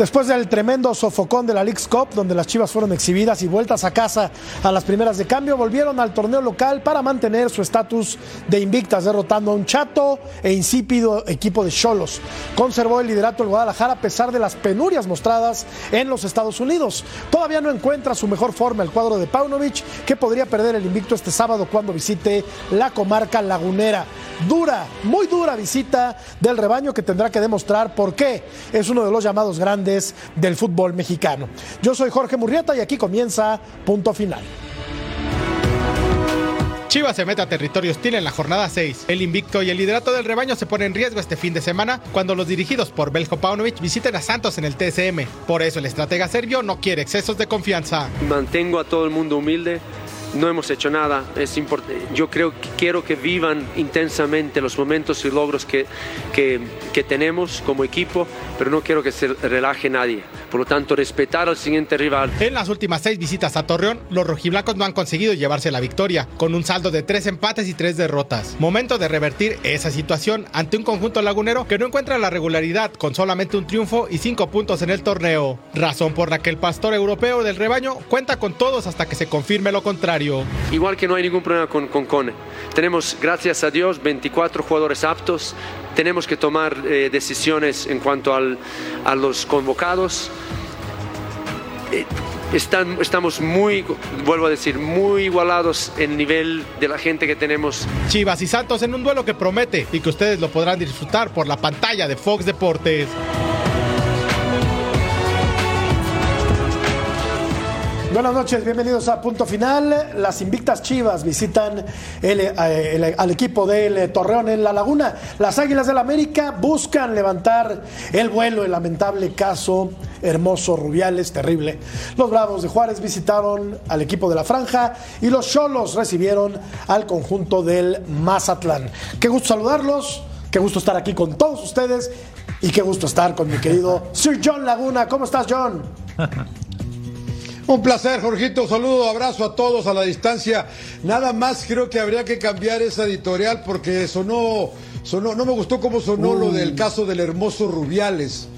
Después del tremendo sofocón de la League's Cup, donde las Chivas fueron exhibidas y vueltas a casa a las primeras de cambio, volvieron al torneo local para mantener su estatus de invictas, derrotando a un chato e insípido equipo de Cholos. Conservó el liderato el Guadalajara a pesar de las penurias mostradas en los Estados Unidos. Todavía no encuentra su mejor forma el cuadro de Paunovic, que podría perder el invicto este sábado cuando visite la comarca lagunera. Dura, muy dura visita del rebaño que tendrá que demostrar por qué es uno de los llamados grandes del fútbol mexicano. Yo soy Jorge Murrieta y aquí comienza Punto Final. Chivas se mete a territorio hostil en la jornada 6. El invicto y el liderato del rebaño se ponen en riesgo este fin de semana cuando los dirigidos por Belko Paunovic visiten a Santos en el TSM. Por eso el estratega serbio no quiere excesos de confianza. Mantengo a todo el mundo humilde no hemos hecho nada. Es Yo creo que quiero que vivan intensamente los momentos y logros que, que, que, tenemos como equipo, pero no quiero que se relaje nadie. Por lo tanto, respetar al siguiente rival. En las últimas seis visitas a Torreón, los rojiblancos no han conseguido llevarse la victoria, con un saldo de tres empates y tres derrotas. Momento de revertir esa situación ante un conjunto lagunero que no encuentra la regularidad, con solamente un triunfo y cinco puntos en el torneo. Razón por la que el pastor europeo del rebaño cuenta con todos hasta que se confirme lo contrario. Igual que no hay ningún problema con, con Cone. Tenemos, gracias a Dios, 24 jugadores aptos. Tenemos que tomar eh, decisiones en cuanto al, a los convocados. Eh, están, estamos muy, vuelvo a decir, muy igualados en nivel de la gente que tenemos. Chivas y Santos en un duelo que promete y que ustedes lo podrán disfrutar por la pantalla de Fox Deportes. Buenas noches, bienvenidos a Punto Final. Las invictas Chivas visitan eh, al equipo del Torreón en La Laguna. Las Águilas del América buscan levantar el vuelo, el lamentable caso Hermoso Rubiales, terrible. Los Bravos de Juárez visitaron al equipo de la Franja y los Cholos recibieron al conjunto del Mazatlán. Qué gusto saludarlos, qué gusto estar aquí con todos ustedes y qué gusto estar con mi querido Sir John Laguna. ¿Cómo estás, John? Un placer, Jorgito. Saludo, abrazo a todos a la distancia. Nada más creo que habría que cambiar esa editorial porque sonó, sonó no me gustó cómo sonó lo del caso del hermoso Rubiales.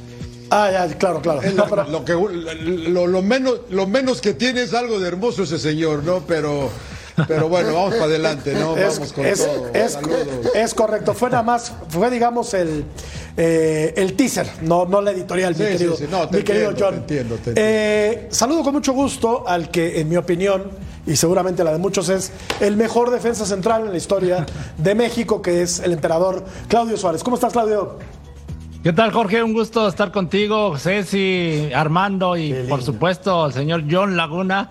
Ah, ya, claro, claro. lo, que, lo, menos, lo menos que tiene es algo de hermoso ese señor, ¿no? Pero pero bueno, vamos para adelante, ¿no? Vamos con todo. Es, correcto. Fue nada más, fue digamos el, eh, el teaser, no, no la editorial, mi querido, mi querido John. entiendo, eh, saludo con mucho gusto al que, en mi opinión, y seguramente la de muchos, es el mejor defensa central en la historia de México, que es el emperador Claudio Suárez. ¿Cómo estás, Claudio? ¿Qué tal, Jorge? Un gusto estar contigo, Ceci, Armando y, por supuesto, el señor John Laguna.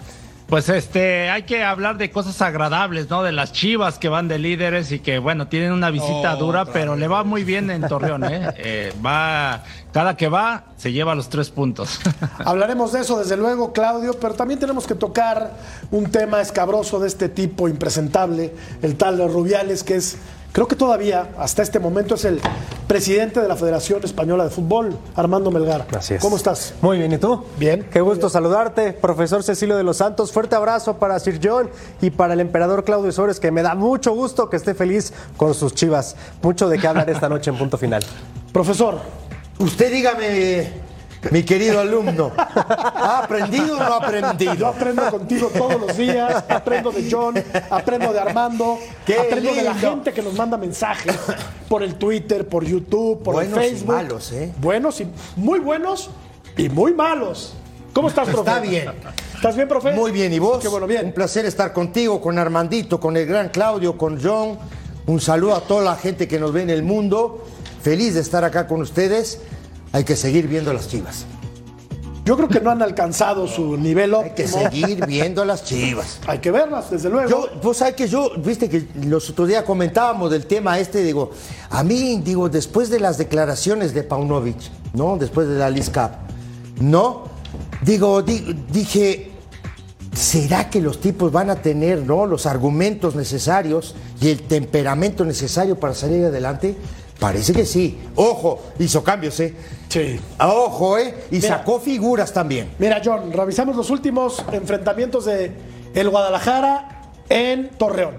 Pues este, hay que hablar de cosas agradables, ¿no? De las chivas que van de líderes y que, bueno, tienen una visita dura, pero le va muy bien en Torreón, ¿eh? ¿eh? Va, cada que va, se lleva los tres puntos. Hablaremos de eso, desde luego, Claudio, pero también tenemos que tocar un tema escabroso de este tipo, impresentable, el tal de Rubiales, que es Creo que todavía, hasta este momento, es el presidente de la Federación Española de Fútbol, Armando Melgar. Así es. ¿Cómo estás? Muy bien, ¿y tú? Bien. Qué gusto saludarte, profesor Cecilio de los Santos. Fuerte abrazo para Sir John y para el emperador Claudio Sores, que me da mucho gusto que esté feliz con sus chivas. Mucho de qué hablar esta noche en punto final. Profesor. Usted dígame, mi querido alumno, ¿ha aprendido o no ha aprendido? Yo aprendo contigo todos los días, aprendo de John, aprendo de Armando, aprendo de la gente que nos manda mensajes por el Twitter, por YouTube, por el Facebook. Buenos y malos, ¿eh? Buenos y muy buenos y muy malos. ¿Cómo estás, profe? Está bien. ¿Estás bien, profe? Muy bien, ¿y vos? Qué bueno, bien. Un placer estar contigo, con Armandito, con el gran Claudio, con John. Un saludo a toda la gente que nos ve en el mundo. Feliz de estar acá con ustedes hay que seguir viendo las chivas. Yo creo que no han alcanzado su nivel óptimo. Hay que seguir viendo las chivas. Hay que verlas, desde luego. Yo, pues hay que yo, viste que los otros días comentábamos del tema este, digo, a mí, digo, después de las declaraciones de Paunovic, ¿no? Después de la LISCAP, ¿no? Digo, dije, ¿será que los tipos van a tener, ¿no? Los argumentos necesarios y el temperamento necesario para salir adelante? Parece que sí. Ojo, hizo cambios, ¿eh? Sí. Ojo, ¿eh? Y sacó figuras también. Mira, John, revisamos los últimos enfrentamientos de el Guadalajara en Torreón.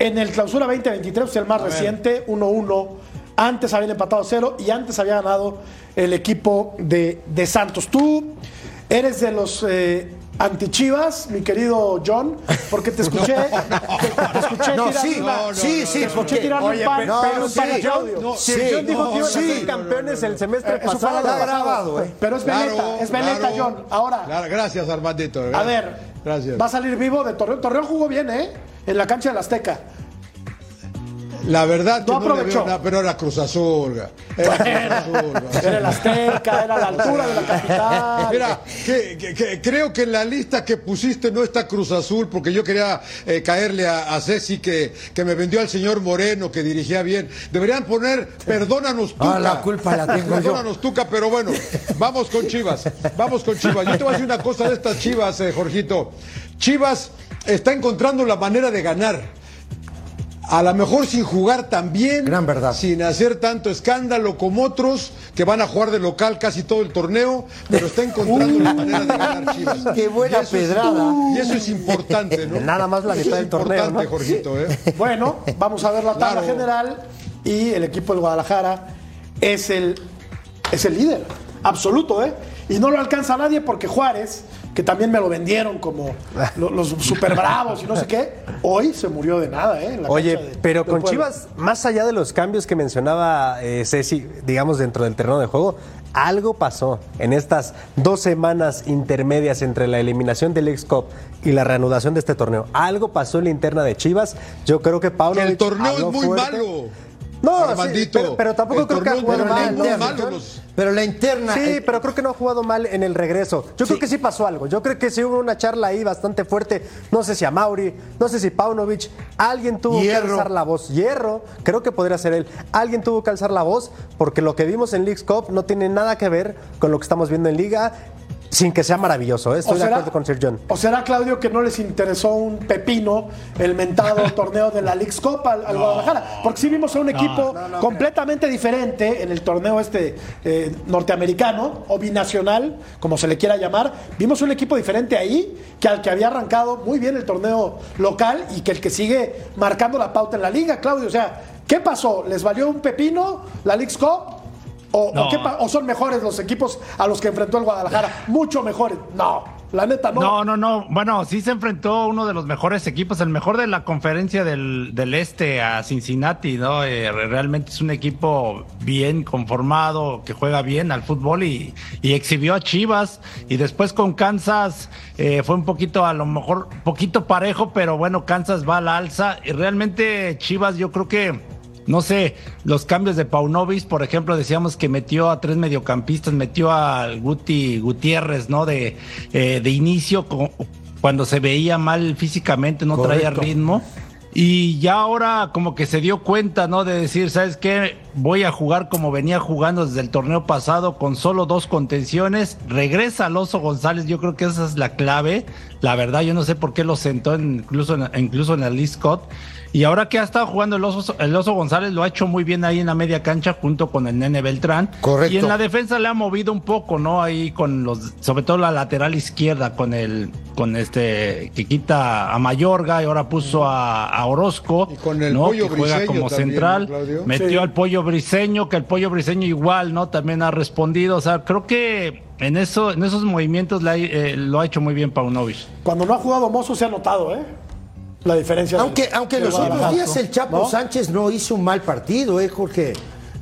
En el clausura 2023, el más reciente, 1-1 Antes habían empatado a cero y antes había ganado el equipo de, de Santos. Tú eres de los eh, antichivas, mi querido John, porque te escuché, te, te escuché No, tirar sí, una- no, no, sí, sí, te escuché porque- tirarle Oye, un pan, pero- pero sí, Claudio. no, Sí, el John dijo no, que iban a sí. ser campeones el semestre Eh, eso fue pasado. Está pasado. grabado, ¿eh? Pero es veleta, Claro, es veleta, claro. John. Ahora, Claro, gracias, Armandito. a ver, Gracias. va a salir vivo de Torreón. Torreón jugó bien, ¿eh? En la cancha del Azteca. La verdad que No aprovechó. nada, pero era Cruz Azul. ga. Era Cruz Azul. Era el Azteca, era la altura de la capital. Mira, que, que- que creo que en la lista que pusiste no está Cruz Azul, porque yo quería eh, caerle a, a Ceci que, que me vendió al señor Moreno, que dirigía bien. Deberían poner Perdónanos Tuca. Ah, la culpa la tengo yo. Perdónanos Tuca, pero bueno, vamos con Chivas. Vamos con Chivas. Yo te voy a decir una cosa de estas Chivas, eh, Jorgito. Chivas está encontrando la manera de ganar. A lo mejor sin jugar tan bien, Gran verdad. sin hacer tanto escándalo como otros que van a jugar de local casi todo el torneo, pero está encontrando la manera de ganar Chivas. Qué buena Y eso es- pedrada. y eso es importante, ¿no? Nada más la mitad del torneo, importante, ¿no? Jorgito, ¿eh? Bueno, vamos a ver la tabla Claro. general y el equipo del Guadalajara es el, es el líder absoluto, ¿eh? Y no lo alcanza nadie porque Juárez, que también me lo vendieron como lo- los super bravos y no sé qué, hoy se murió de nada, ¿eh? En la Oye, de- pero con. Chivas, más allá de los cambios que mencionaba eh, Ceci, digamos dentro del terreno de juego, algo pasó en estas dos semanas intermedias entre la eliminación del Leagues Cup y la reanudación de este torneo. Algo pasó en la interna de Chivas. Yo creo que Pablo. El torneo es muy malo. No, sí, pero, pero tampoco creo que ha jugado mal. los- Pero la interna. Sí, eh, pero creo que no ha jugado mal en el regreso. Yo creo que sí pasó algo. Yo creo que sí hubo una charla ahí bastante fuerte. No sé si a Mauri, no sé si Paunovic. Alguien tuvo que alzar la voz. Hierro, creo que podría ser él. Alguien tuvo que alzar la voz porque lo que vimos en Leagues Cup no tiene nada que ver con lo que estamos viendo en Liga. Sin que sea maravilloso, ¿eh? estoy ¿O de será- acuerdo con Sir John. ¿O será, Claudio, que no les interesó un pepino el mentado torneo de la League's Cup al, al Guadalajara? Porque sí vimos a un equipo completamente diferente en el torneo este eh, norteamericano o binacional, como se le quiera llamar. Vimos un equipo diferente ahí que al que había arrancado muy bien el torneo local y que el que sigue marcando la pauta en la liga, Claudio. O sea, ¿qué pasó? ¿Les valió un pepino la League's Cup? ¿O, o No. qué pa- o son mejores los equipos a los que enfrentó el Guadalajara? Mucho mejores. No, la neta no. No, no, no. Bueno, sí se enfrentó uno de los mejores equipos, el mejor de la conferencia del, del este a Cincinnati, ¿no? Eh, re- realmente es un equipo bien conformado, que juega bien al fútbol y, y exhibió a Chivas. Y después con Kansas eh, fue un poquito, a lo mejor, poquito parejo, pero bueno, Kansas va al alza. Y realmente Chivas, yo creo que. No sé, los cambios de Paunovis, por ejemplo, decíamos que metió a tres mediocampistas, metió al Guti Gutiérrez, ¿no? De, eh, de inicio, cuando se veía mal físicamente, no traía ritmo. Y ya ahora como que se dio cuenta, ¿no? De decir, ¿sabes qué? Voy a jugar como venía jugando desde el torneo pasado, con solo dos contenciones. Regresa Alonso González, yo creo que esa es la clave. La verdad, yo no sé por qué lo sentó en- incluso, en, incluso en el Lee Scott. Y ahora que ha estado jugando el oso, el oso González, lo ha hecho muy bien ahí en la media cancha junto con el Nene Beltrán. Correcto. Y en la defensa le ha movido un poco, ¿no? Ahí con los, sobre todo la lateral izquierda, con el, con este, que quita a Mayorga y ahora puso a, a Orozco. Y con el ¿no? Pollo que juega Briseño como también, central. Metió Sí. al Pollo Briseño, que el Pollo Briseño igual, ¿no? También ha respondido. O sea, creo que en eso, en esos movimientos la- eh, lo ha hecho muy bien Paunovic. Cuando no ha jugado Mozo se ha notado, ¿eh? La diferencia. del- Aunque, aunque del los otros días el Chapo ¿No? Sánchez no hizo un mal partido, ¿eh, Jorge?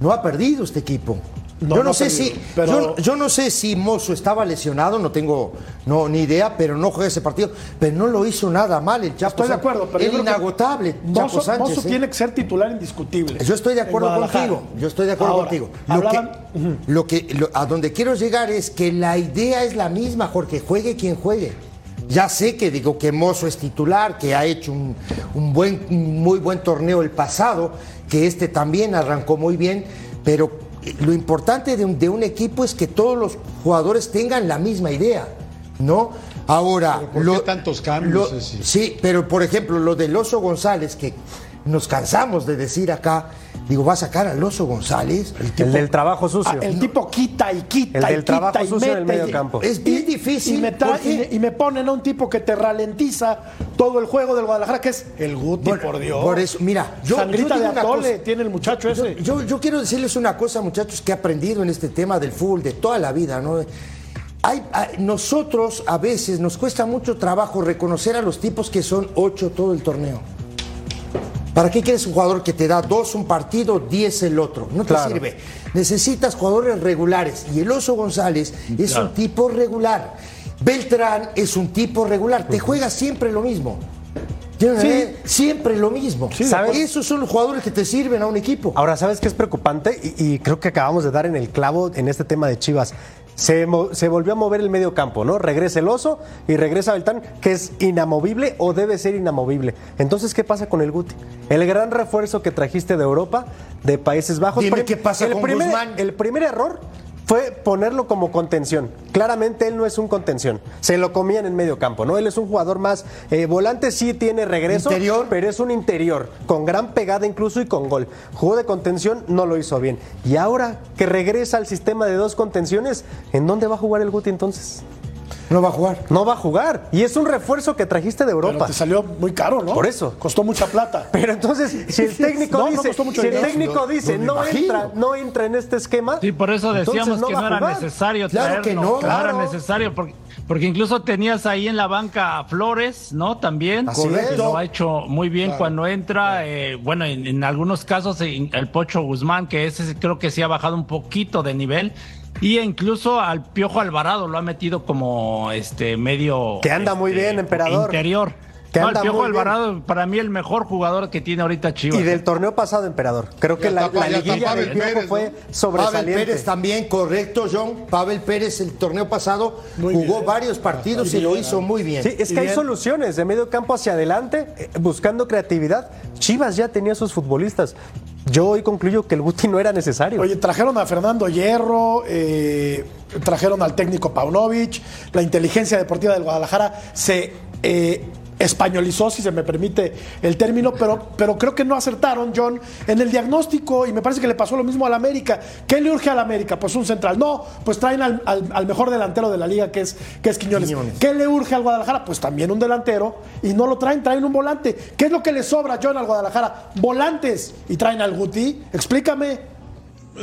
No ha perdido este equipo. No, yo no sé perdido, si pero- yo, yo no sé si Mozo estaba lesionado, no tengo no, ni idea, pero no juega ese partido. Pero no lo hizo nada mal el Chapo Estoy de acuerdo, pero el inagotable Chapo Sánchez. Mozo ¿eh? tiene que ser titular indiscutible. Yo estoy de acuerdo contigo. Yo estoy de acuerdo Ahora, contigo. Lo hablaban- que, lo que lo- a donde quiero llegar es que la idea es la misma, Jorge. Juegue quien juegue. Ya sé que digo que Mozo es titular, que ha hecho un, un buen, un muy buen torneo el pasado, que este también arrancó muy bien, pero eh, lo importante de un, de un equipo es que todos los jugadores tengan la misma idea, ¿no? Ahora, ¿Pero por qué tantos cambios? Sí, pero por ejemplo, lo del Oso González, que nos cansamos de decir acá, digo, va a sacar al Oso González. El del trabajo sucio. Ah, el tipo quita y quita El y del quita trabajo y sucio en el mete medio y- campo. Es bien y- difícil. Y me, ponen a un tipo que te ralentiza todo el juego del Guadalajara, que es el Guti, Bueno, por Dios. Por eso, mira, yo, Sangrita yo de una atole cosa. tiene el muchacho Yo, ese. yo- yo quiero decirles una cosa, muchachos, que he aprendido en este tema del fútbol de toda la vida, ¿no? Hay, hay- nosotros a veces nos cuesta mucho trabajo reconocer a los tipos que son ocho todo el torneo. ¿Para qué quieres un jugador que te da dos un partido, diez el otro? No te Claro. sirve. Necesitas jugadores regulares. Y el Oso González es un tipo regular. Beltrán es un tipo regular. Te juega siempre lo mismo. Sí. Siempre lo mismo. de acuerdo. Esos son los jugadores que te sirven a un equipo. Ahora, ¿sabes qué es preocupante? Y, y creo que acabamos de dar en el clavo en este tema de Chivas. Se, se volvió a mover el medio campo, ¿no? Regresa el oso y regresa Beltrán, que es inamovible o debe ser inamovible. Entonces, ¿qué pasa con el Guti? El gran refuerzo que trajiste de Europa, de Países Bajos. Dime qué pasa el con primer, Guzmán. El primer error fue ponerlo como contención. Claramente él no es un contención. Se lo comían en medio campo, ¿no? Él es un jugador más. eh, volante sí tiene regreso. Interior. Pero es un interior, con gran pegada incluso y con gol. Jugó de contención, no lo hizo bien. Y ahora que regresa al sistema de dos contenciones, ¿en dónde va a jugar el Guti entonces? No va a jugar. No va a jugar. Y es un refuerzo que trajiste de Pero Europa. te salió muy caro, ¿no? Por eso. Costó mucha plata. Pero entonces, si el técnico No, no dice, costó mucho si el técnico No, dice, no no, entra, no entra en este esquema. Sí, por eso decíamos que no era necesario Claro traerlo. que no, era claro. necesario porque, porque incluso tenías ahí en la banca a Flores, ¿no? También. Así que es. Lo ha hecho muy bien cuando entra. eh, bueno, en, en algunos casos eh, el Pocho Guzmán, que ese creo que sí ha bajado un poquito de nivel. Y incluso al Piojo Alvarado lo ha metido como este medio. Que anda muy este, bien, emperador. Interior. Que No, anda el Piojo muy bien. Alvarado, para mí, el mejor jugador que tiene ahorita Chivas. Y del torneo pasado, emperador. Creo que Ya la, está, la liguilla Pavel del Piojo Pérez, fue ¿no? Pavel sobresaliente. Pérez también, correcto, John. Pavel Pérez el torneo pasado Muy jugó bien. varios partidos y lo hizo muy bien. Sí, es que hay soluciones de medio campo hacia adelante, eh, buscando creatividad. Chivas ya tenía sus futbolistas. Yo hoy concluyo que el Guti no era necesario. Oye, trajeron a Fernando Hierro, eh, trajeron al técnico Paunovic, la inteligencia deportiva del Guadalajara se eh, españolizó, si se me permite el término, pero, pero creo que no acertaron, John, en el diagnóstico y me parece que le pasó lo mismo al América. ¿Qué le urge al América? Pues un central. No, pues traen al, al- al mejor delantero de la liga, que es, que es Quiñones. Quiñones. ¿Qué le urge al Guadalajara? Pues también un delantero y no lo traen, traen un volante. ¿Qué es lo que le sobra, John, al Guadalajara? Volantes y traen al Guti. Explícame.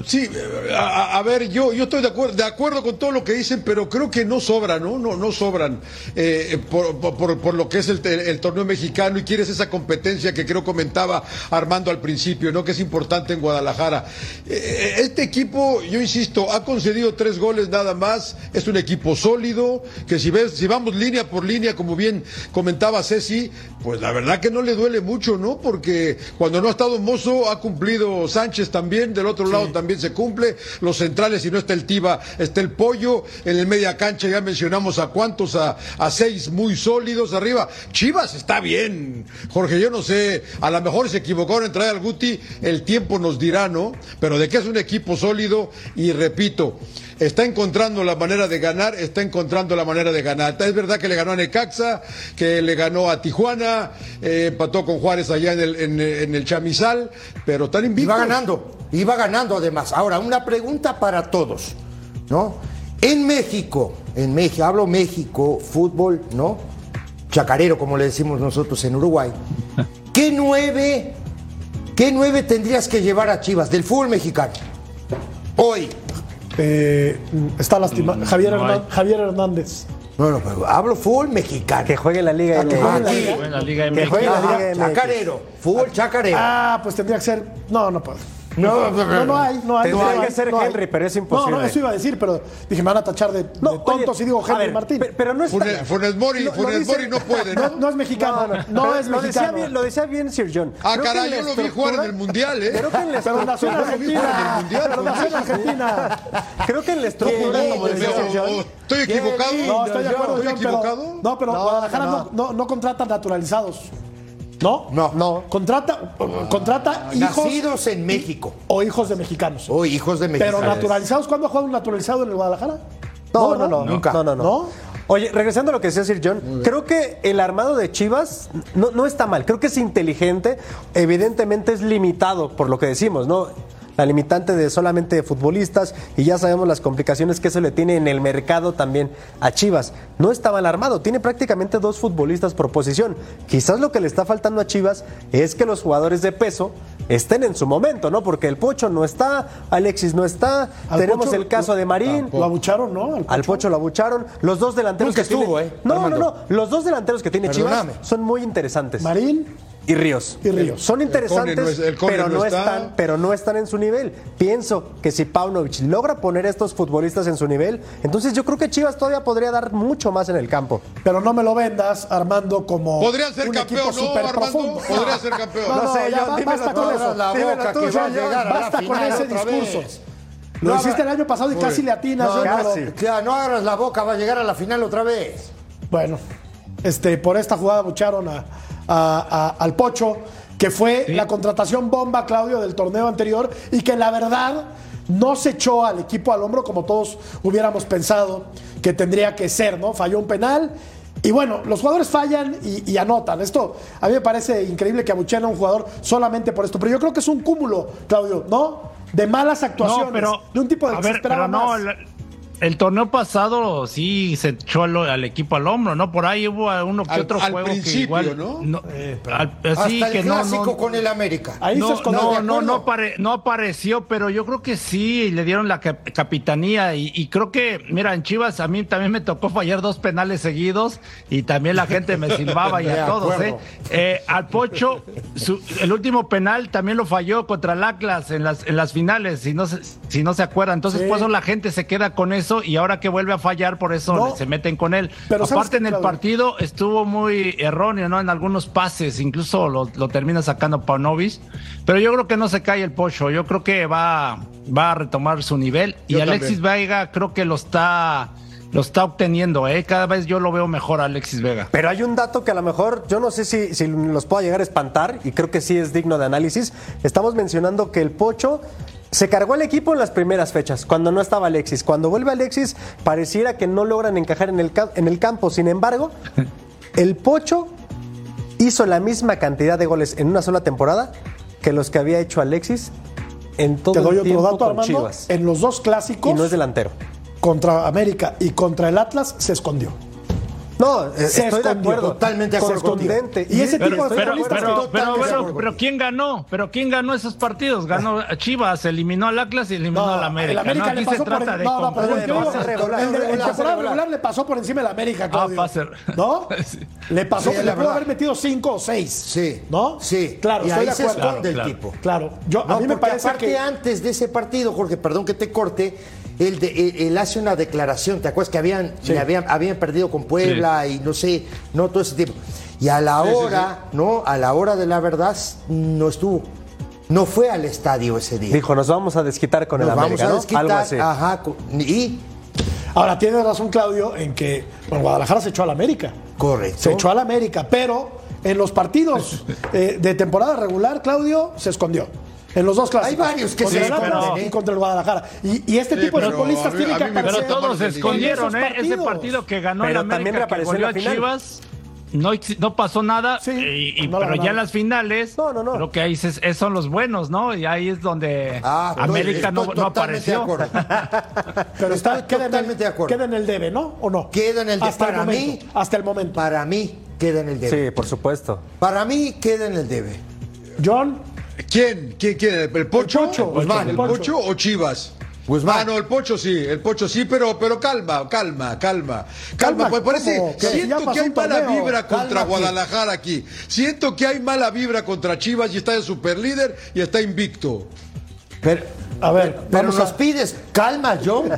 Sí, a, a ver, yo, yo estoy de acuerdo, de acuerdo con todo lo que dicen, pero creo que no sobran, ¿no? No, no sobran eh, por, por- por lo que es el, el torneo mexicano y quieres esa competencia que creo comentaba Armando al principio, ¿no? Que es importante en Guadalajara. Eh, este equipo, yo insisto, ha concedido tres goles nada más, es un equipo sólido, que si ves, si vamos línea por línea, como bien comentaba Ceci, pues la verdad que no le duele mucho, ¿no? Porque cuando no ha estado Mozo, ha cumplido Sánchez también, del otro lado también se cumple, los centrales, si no está el Tiba, está el Pollo, en el media cancha ya mencionamos a cuántos, a, a seis muy sólidos arriba. Chivas está bien, Jorge, yo no sé, a lo mejor se equivocaron en traer al Guti, el tiempo nos dirá, ¿no? Pero de que es un equipo sólido y repito, está encontrando la manera de ganar, está encontrando la manera de ganar. Es verdad que le ganó a Necaxa, que le ganó a Tijuana, eh, empató con Juárez allá en el, en, en el Chamizal, pero tan invictos. Iba ganando, iba ganando además. Ahora, una pregunta para todos, ¿no? En México, en México, hablo México, fútbol, ¿no? Chacarero, como le decimos nosotros en Uruguay. ¿Qué nueve, qué nueve tendrías que llevar a Chivas del fútbol mexicano? Hoy. Eh, está lastimado. Javier. Hernan- Javier Hernández. No, no, pero hablo fútbol mexicano. Que juegue en la Liga Ah, que MX. la Que Liga. juegue en la Liga MX. Liga MX. chacarero, fútbol chacarero. Ah, pues tendría que ser. No, no puedo. No, No, no hay, no hay. Tendría no hay, que ser no hay. Henry, pero es No, imposible. no, eso iba a decir, pero dije, me van a tachar de, de tonto oye, si digo Henry ver, Martín. pe- Pero no es Funes, Funes Mori, Lo- lo Funes dice- Mori no puede, no, ¿no? no es mexicano. No, es lo decía, mexicano. bien, lo decía bien Sir John. Ah, Creo caray, yo lo vi jugar en el Mundial, ¿eh? Creo que en la Pero nació en estructura- el Argentina. Mundial, Pero nació en Argentina. Creo que en la estructura, ¿Estoy equivocado? No, estoy de acuerdo, ¿Estoy pero- equivocado? No, pero No, Guadalajara no, no, no, no contrata naturalizados. ¿No? No. No. Contrata, contrata hijos Nacidos en México. o hijos de mexicanos. O hijos de Pero mexicanos. naturalizados, ¿cuándo ha jugado un naturalizado en el Guadalajara? No, no, no, Nunca. No, no, no. ¿No? Oye, regresando a lo que decía Sir John, creo que el armado de Chivas no, no está mal, creo que es inteligente, evidentemente es limitado por lo que decimos, ¿no? La limitante de solamente futbolistas y ya sabemos las complicaciones que eso le tiene en el mercado también a Chivas. No está mal armado, tiene prácticamente dos futbolistas por posición. Quizás lo que le está faltando a Chivas es que los jugadores de peso estén en su momento, ¿no? Porque el Pocho no está, Alexis no está, Al tenemos Pocho el caso de Marín. Lo abucharon, ¿no? Al Al Pocho lo abucharon. Los dos delanteros Nunca que tiene- estuvo, ¿eh, No, no, no. Los dos delanteros que tiene Perdóname. Chivas son muy interesantes. Marín y Ríos. y Ríos. Son interesantes, Cone no es- el Cone pero no no, está. están, pero no están en su nivel. Pienso que si Paunovic logra poner a estos futbolistas en su nivel, entonces yo creo que Chivas todavía podría dar mucho más en el campo. Pero no me lo vendas, Armando, como. Podría ser un campeón, equipo ¿no, Armando? profundo. Podría ser campeón. No, No no, sé, ya basta con eso. la boca tú, que va a John. llegar a la Basta con final ese discurso. vez. Lo No, hiciste el año pasado y casi le atinas. No, casi. no abras la boca, va a llegar a la final otra vez. Bueno, este, por esta jugada bucharon a, a- a- al Pocho, que fue la contratación bomba, Claudio, del torneo anterior, y que la verdad no se echó al equipo al hombro como todos hubiéramos pensado que tendría que ser, ¿no? Falló un penal. Y bueno, los jugadores fallan y, y anotan. Esto a mí me parece increíble que abucheen a un jugador solamente por esto. Pero yo creo que es un cúmulo, Claudio, ¿no? De malas actuaciones. No, pero. de un tipo de a ver, pero no, más. El, torneo pasado sí se echó al, al equipo al hombro, ¿no? Por ahí hubo uno que Al- otro al juego principio, que igual. ¿no? al- Hasta sí, el que no, clásico no, con el América. Ahí se no, no, ¿de no, no, apare- no apareció, pero yo creo que sí, le dieron la cap- capitanía y, y creo que, mira, en Chivas a mí también me tocó fallar dos penales seguidos y también la gente me silbaba y a todos. ¿eh? Eh, Al Pocho, su- el último penal también lo falló contra el Atlas en las, en las finales, si no se, si no se acuerdan. Entonces, Sí. por eso la gente se queda con eso y ahora que vuelve a fallar, por eso No. se meten con él. Pero ¿sabes Aparte, en el partido estuvo muy erróneo, ¿no? En algunos pases, incluso lo, lo termina sacando Paunovic. Pero yo creo que no se cae el Pocho, yo creo que va, va a retomar su nivel. Yo y Alexis también. Vega creo que lo está, lo está obteniendo, ¿eh? Cada vez yo lo veo mejor a Alexis Vega. Pero hay un dato que a lo mejor yo no sé si, si los pueda llegar a espantar y creo que sí es digno de análisis. Estamos mencionando que el Pocho se cargó el equipo en las primeras fechas, cuando no estaba Alexis. Cuando vuelve Alexis, pareciera que no logran encajar en el, en el campo. Sin embargo, el Pocho hizo la misma cantidad de goles en una sola temporada que los que había hecho Alexis en todo Te doy el otro tiempo dato, con Armando. Chivas. En los dos clásicos. Y no es delantero. contra América y contra el Atlas se escondió. No, eh, Se estoy de acuerdo. totalmente de acuerdo Contundente. Y ese tipo de Pero, pero, futbolistas pero, que- pero, pero, pero ¿quién ganó? ¿Pero quién ganó esos partidos? Ganó a Chivas, eliminó al Atlas y eliminó No, al América. el América ¿no? le Aquí pasó se por trata de no, pero el temporada regular. le pasó por encima del América, Claudio. pase- ¿No? Sí. Le pasó Sí, le pudo haber metido cinco o seis. Sí. ¿No? Sí. Claro, y estoy ahí de se acuerdo. esconde el Claro, tipo. Claro. Yo, No, a mí me parece aparte que. antes de ese partido, Jorge, perdón que te corte, él, de- él- él hace una declaración, ¿te acuerdas que habían, le habían, habían perdido con Puebla y no sé, no todo ese tipo? Y a la Sí, sí, hora, ¿no? A la hora de la verdad, no estuvo. No fue al estadio ese día. Dijo, nos vamos a desquitar con Nos el vamos América, a ¿no? desquitar. Algo así. Ajá. Y, Ahora, tiene razón Claudio en que bueno, Guadalajara se echó al América. correcto. Se echó al América, pero en los partidos eh, de temporada regular, Claudio se escondió. En los dos clásicos. Hay varios que contra se esconden, y contra el Guadalajara. Y, y este Sí, tipo de pero futbolistas tienen que Pero aparecer. parece todos se escondieron, ¿eh? Ese partido que ganó Pero el también América, que goleó a. Chivas, no, pasó nada. Sí, y- y- no pero ya en las finales, No, no, no. creo que ahí se- es- son los buenos, ¿no? Y ahí es donde Ah, América no, no totalmente de apareció. Pero está, Estoy queda, en totalmente de acuerdo. queda en el debe, ¿no? ¿O no? Queda en el debe. Hasta el Para mí- hasta el momento. Para mí, queda en el debe. Sí, por supuesto. Para mí, queda en el debe. John, ¿Quién? ¿Quién? ¿Quién? ¿El Pocho? El Pocho, Guzmán, el ¿El Pocho. O Chivas? Guzmán. Ah, no, el Pocho sí, el Pocho sí, pero, pero calma, calma, calma. Calma, pues parece, siento que hay mala torneo. vibra contra. Guadalajara aquí. Siento que hay mala vibra contra Chivas y está de superlíder y está invicto. Pero, a ver, pero nos a- pides calma, John.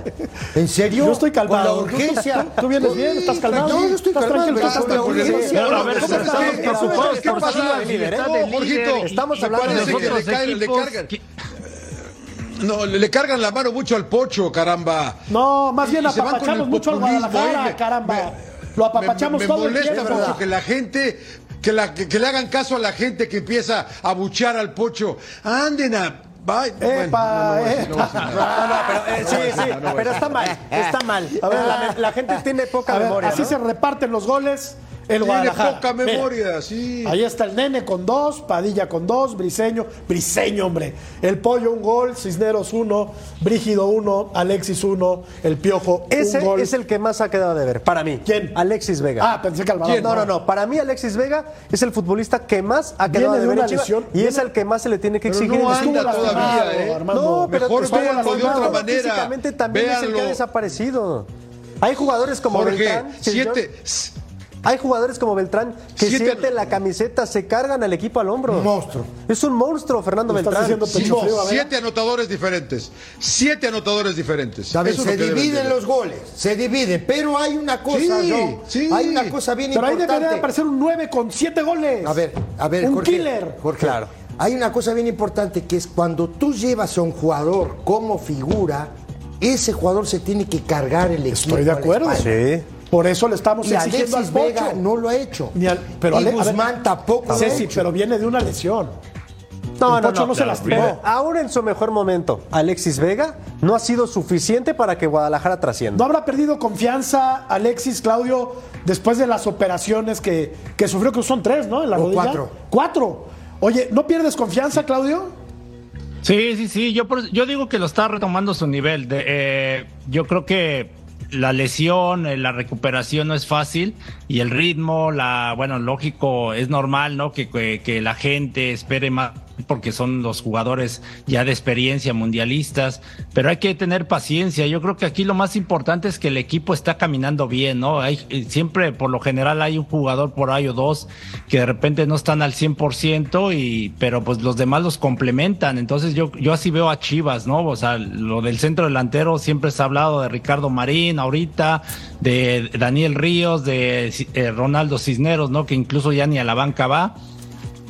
¿En serio? Yo estoy calmado. Con la urgencia. ¿Tú, tú vienes bien? ¿Estás calmado? No, yo estoy ¿Estás calmado. tranquilo? ¿Estás con la tranquilo? urgencia. Pero a ver, ¿Cómo estamos preocupados ¿Qué por de líder, estamos hablando de los que le otros caen- le equipos No, le, cargan la mano mucho al Pocho, caramba. No, más bien apapachamos mucho al Guadalajara, ¿eh? Me- caramba. me- Lo apapachamos me, me todo el molesta tiempo. mucho que la gente, que, la, que, que le hagan caso a la gente que empieza a buchar al Pocho. Anden a Bye. Epa, epa. No, no, pero eh, sí, sí, pero está mal, está mal. A ver, la, la gente tiene poca A ver, memoria. así se reparten los goles. El Tiene Guadalajara. poca Mira, memoria, sí. Ahí está el nene con dos, Padilla con dos, Briseño, Briseño, hombre. El pollo un gol, Cisneros uno, Brígido uno, Alexis uno, el Piojo Ese un gol. es el que más ha quedado de ver, para mí. ¿Quién? Alexis Vega. Ah, pensé que Alvarado. No, no, no. Para mí, Alexis Vega es el futbolista que más ha quedado Viene de de ver lesión, y es el que más se le tiene que Pero exigir. no en este anda estuvo todavía, ¿eh? Armando. No, pero Mejor véanlo de otra manera. Físicamente también es el que ha desaparecido. Hay jugadores como Jorge, Beltrán. siete. Hay jugadores como Beltrán que Siete- sienten la camiseta, se cargan al equipo al hombro. Un monstruo. Es un monstruo, Fernando ¿Me estás Beltrán. frío? Siete anotadores diferentes. Siete anotadores diferentes. Se dividen los goles, se dividen, pero hay una cosa, Sí, ¿no? sí. Hay una cosa bien Pero ahí debería de importante. aparecer un 9 con 7 goles. A ver, a ver, Un Jorge, killer. Jorge, Claro. Hay una cosa bien importante que es cuando tú llevas a un jugador como figura, ese jugador se tiene que cargar el equipo. Estoy de acuerdo. Sí. Por eso le estamos Y exigiendo Alexis al Pocho. Vega no lo ha hecho. Ni al- pero y Ale- ver, Guzmán tampoco lo ha Ceci, hecho. pero viene de una lesión. No, El no, Pocho no. no se lastimó. Pero aún en su mejor momento, Alexis Vega no ha sido suficiente para que Guadalajara trascienda. ¿No habrá perdido confianza Alexis, Claudio, después de las operaciones que, que sufrió, que son tres, ¿no? En la O rodilla. cuatro. Cuatro. Oye, ¿no pierdes confianza, Claudio? Sí, sí, sí. Yo, yo digo que lo está retomando su nivel. De, eh, yo creo que la lesión, eh, la recuperación no es fácil y el ritmo, la, bueno, lógico, es normal, ¿no? Que, que, que la gente espere más porque son los jugadores ya de experiencia mundialistas, pero hay que tener paciencia. Yo creo que aquí lo más importante es que el equipo está caminando bien, ¿no? Hay, eh, siempre, por lo general, hay un jugador por ahí o dos que de repente no están al 100%, y, pero pues los demás los complementan. Entonces yo, yo así veo a Chivas, ¿no? O sea, lo del centro delantero siempre se ha hablado de Ricardo Marín ahorita, de Daniel Ríos, de eh, Ronaldo Cisneros, ¿no? Que incluso ya ni a la banca va.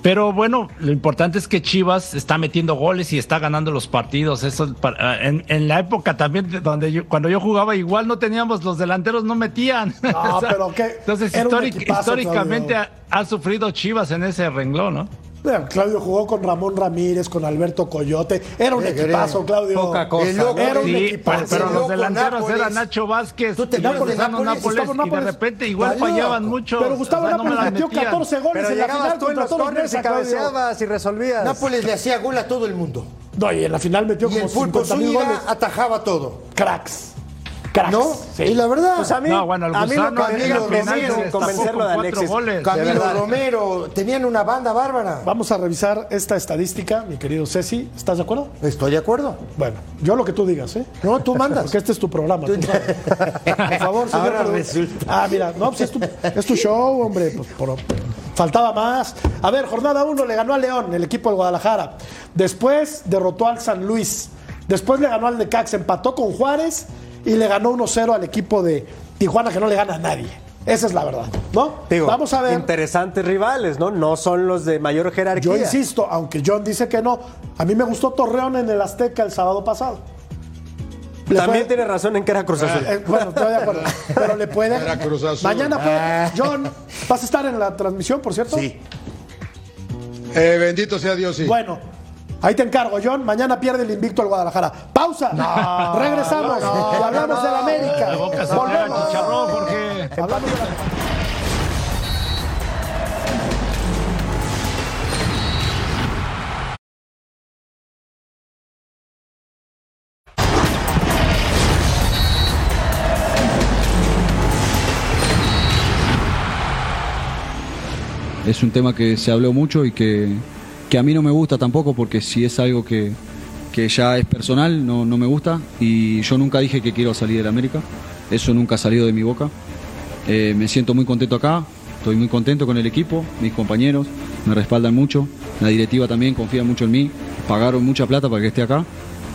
Pero bueno, lo importante es que Chivas está metiendo goles y está ganando los partidos. Eso para- en, en la época también de donde yo, cuando yo jugaba igual no teníamos los delanteros no metían. No, pero qué- Entonces históric- históricamente ha sufrido Chivas en ese renglón, ¿no? Claudio jugó con Ramón Ramírez, con Alberto Coyote. Era un ¿Qué equipazo? Claudio. Poca cosa. El loco Era un Sí, equipazo. pero, los delanteros eran Nacho Vázquez, ¿Tú te Nápoles? Nápoles, y de repente igual fallaban loco. mucho. Pero Gustavo o sea, no me Nápoles las metió metían. 14 goles Pero en la final tú en los corners y cabeceabas y resolvías. Nápoles le hacía gol a todo el mundo. No, y en la final metió Y como el Pulpo 50 mil goles. Atajaba todo. Cracks. Cracks. ¿No? Sí. Y la verdad, Pues a mí, No, bueno, el a mí lo convencerlo con de cuatro Alexis. goles. Camilo. Romero, tenían una banda bárbara. Vamos a revisar esta estadística, mi querido Ceci. ¿Estás de acuerdo? Estoy de acuerdo. Bueno, yo lo que tú digas, ¿eh? No, tú mandas. Porque este es tu programa. tú. Por favor, señor. Ahora resulta. Ah, mira, no, pues es tu, es tu show, hombre. Pues, por- faltaba más. A ver, jornada 1 le ganó a León, el equipo del Guadalajara. Después derrotó al San Luis. Después le ganó al Necax, empató con Juárez y le ganó 1-0 al equipo de Tijuana, que no le gana a nadie. Esa es la verdad, ¿no? Digo, Vamos a ver. Interesantes rivales, ¿no? No son los de mayor jerarquía. Yo insisto, aunque John dice que no, a mí me gustó Torreón en el Azteca el sábado pasado. Le También puede- tiene razón en que era Cruz Azul. Eh, bueno, estoy de acuerdo. Pero le puede. Era Cruz Azul. Mañana puede. John, ¿vas a estar en la transmisión, por cierto? Sí. Eh, bendito sea Dios, sí. Bueno, ahí te encargo, John. Mañana pierde el invicto al Guadalajara. Pausa. Regresamos y hablamos del América. La boca se pega Volvemos. chicharrón, Jorge. Hablamos de la- es un tema que se habló mucho y que, que a mí no me gusta tampoco porque si es algo que, que ya es personal, no, no me gusta. Y yo nunca dije que quiero salir de la América, eso nunca ha salido de mi boca. Eh, me siento muy contento acá, estoy muy contento con el equipo, mis compañeros me respaldan mucho, la directiva también confía mucho en mí, pagaron mucha plata para que esté acá,